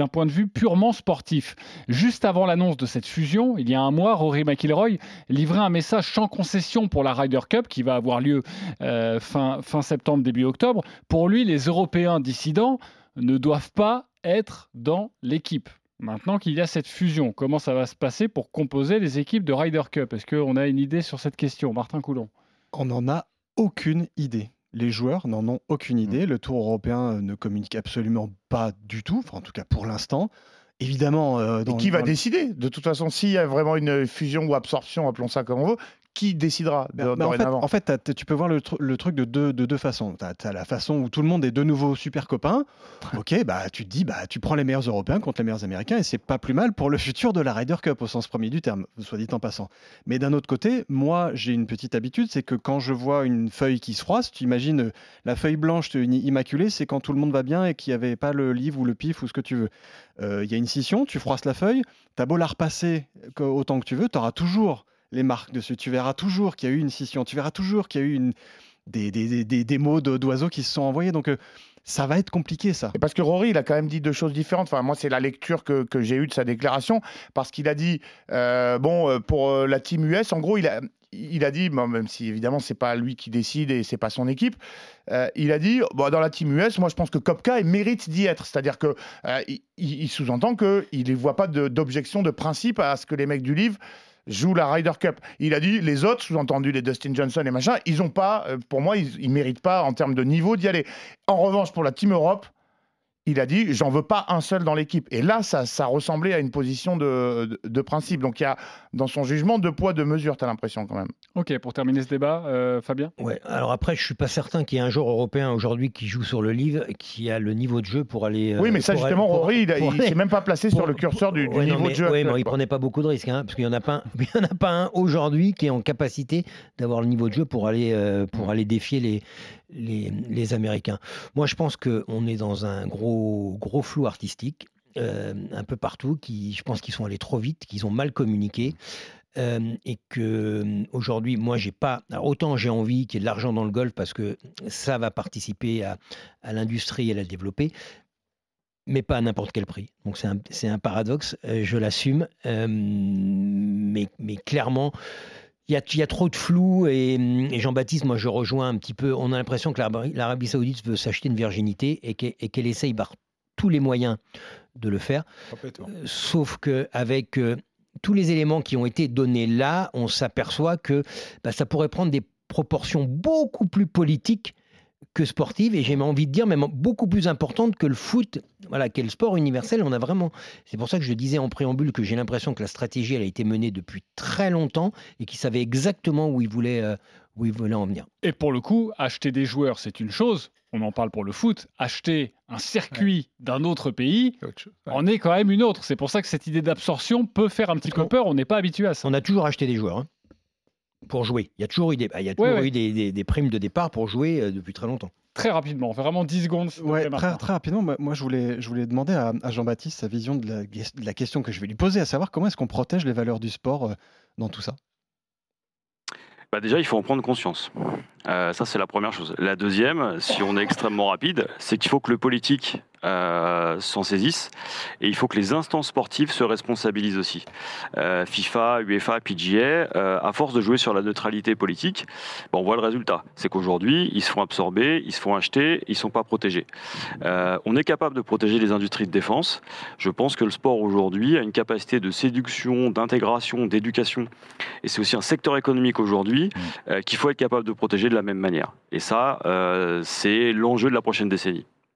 d'un point de vue purement sportif. Juste avant l'annonce de cette fusion, il y a un mois, Rory McIlroy livrait un message sans concession pour la Ryder Cup qui va avoir lieu euh, fin, fin septembre, début octobre. Pour lui, les Européens dissidents ne doivent pas être dans l'équipe. Maintenant qu'il y a cette fusion, comment ça va se passer pour composer les équipes de Ryder Cup? Est-ce qu'on a une idée sur cette question? Martin Coulon On n'en a aucune idée. Les joueurs n'en ont aucune mm. idée. Le Tour européen ne communique absolument pas du tout, enfin, en tout cas pour l'instant. Évidemment. Euh, qui va décider? De toute façon, s'il y a vraiment une fusion ou absorption, appelons ça comme on veut, qui décidera en, fait, tu peux voir le, truc de deux, de deux façons. Tu as, la façon où tout le monde est de nouveau super copains. ok, bah, tu te dis, bah, tu prends les meilleurs Européens contre les meilleurs Américains et c'est pas plus mal pour le futur de la Ryder Cup au sens premier du terme, soit dit en passant. Mais d'un autre côté, moi, j'ai une petite habitude, c'est que quand je vois une feuille qui se froisse, tu imagines euh, la feuille blanche immaculée, c'est quand tout le monde va bien et qu'il n'y avait pas le livre ou le pif ou ce que tu veux. Euh, il y a une scission, tu froisses la feuille, tu as beau la repasser autant que tu veux, tu auras toujours les marques dessus. Tu verras toujours qu'il y a eu une scission. Tu verras toujours qu'il y a eu des, mots d'oiseaux qui se sont envoyés. Donc, euh, ça va être compliqué, ça. Parce que Rory, il a quand même dit deux choses différentes. Enfin, moi, c'est la lecture que, j'ai eue de sa déclaration. Parce qu'il a dit, euh, bon, euh, pour la team US, en gros, il a, il a dit, même si évidemment c'est pas lui qui décide et c'est pas son équipe, il a dit dans la team US, moi je pense que Kopka mérite d'y être. C'est-à-dire que il, sous-entend qu'il ne voit pas d'objection de, principe à ce que les mecs du livre joue la Ryder Cup. Il a dit les autres, sous-entendu les Dustin Johnson et machin, ils ont pas, euh, pour moi, ils, ils méritent pas en termes de niveau d'y aller. En revanche, pour la Team Europe, il a dit j'en veux pas un seul dans l'équipe. Et là, ça, ressemblait à une position de, de, principe. Donc il y a dans son jugement deux poids, deux mesures, tu as l'impression quand même. Ok, pour terminer ce débat, euh, Fabien? Ouais, alors après, je suis pas certain qu'il y ait un joueur européen aujourd'hui qui joue sur le livre qui a le niveau de jeu pour aller. oui, mais ça, justement, Rory, il, ne s'est même pas placé sur le curseur du, niveau de jeu. Oui, mais il prenait pas beaucoup de risques, hein, parce qu'il n'y en a pas un, en a pas un aujourd'hui qui est en capacité d'avoir le niveau de jeu pour aller, euh, pour aller défier les, les, Américains. Moi, je pense qu'on est dans un gros, gros flou artistique. Euh, un peu partout, qui, je pense qu'ils sont allés trop vite, qu'ils ont mal communiqué. Euh, et que euh, aujourd'hui, moi, j'ai pas. autant j'ai envie qu'il y ait de l'argent dans le golf parce que ça va participer à, l'industrie et à la développer, mais pas à n'importe quel prix. Donc c'est un, un, paradoxe, je l'assume, mais, mais clairement, il y, a, trop de flou et, Jean-Baptiste, moi je rejoins un petit peu, on a l'impression que l'Arabie saoudite veut s'acheter une virginité et qu'elle essaye par tous les moyens de le faire. Euh, sauf qu'avec euh, tous les éléments qui ont été donnés là, on s'aperçoit que bah, ça pourrait prendre des proportions beaucoup plus politiques que sportive et j'ai envie de dire même beaucoup plus importante que le foot, voilà, quel sport universel. On a vraiment. C'est pour ça que je disais en préambule que j'ai l'impression que la stratégie elle a été menée depuis très longtemps et qu'ils savaient exactement où ils voulaient euh, où ils voulaient en venir. Et pour le coup, acheter des joueurs, c'est une chose. On en parle pour le foot. Acheter un circuit d'un autre pays en est quand même une autre. C'est pour ça que cette idée d'absorption peut faire un petit peu peur. On n'est pas habitué à ça. On a toujours acheté des joueurs. Hein pour jouer. Il y a toujours eu des, il y a toujours eu des, primes de départ pour jouer euh, depuis très longtemps. Très rapidement, vraiment 10 secondes. Ouais, très, très, rapidement, moi je voulais, je voulais demander à, Jean-Baptiste sa vision de la, de la, question que je vais lui poser, à savoir comment est-ce qu'on protège les valeurs du sport euh, dans tout ça? Bah Déjà, il faut en prendre conscience. Euh, ça, c'est la première chose. La deuxième, si on est extrêmement rapide, c'est qu'il faut que le politique euh, s'en saisissent. Et il faut que les instances sportives se responsabilisent aussi. Euh, FIFA, UEFA, PGA, euh, à force de jouer sur la neutralité politique, bon, on voit le résultat. C'est qu'aujourd'hui, ils se font absorber, ils se font acheter, ils ne sont pas protégés. on est capable de protéger les industries de défense. Je pense que le sport aujourd'hui a une capacité de séduction, d'intégration, d'éducation. Et c'est aussi un secteur économique aujourd'hui mmh. qu'il faut être capable de protéger de la même manière. Et ça, c'est l'enjeu de la prochaine décennie.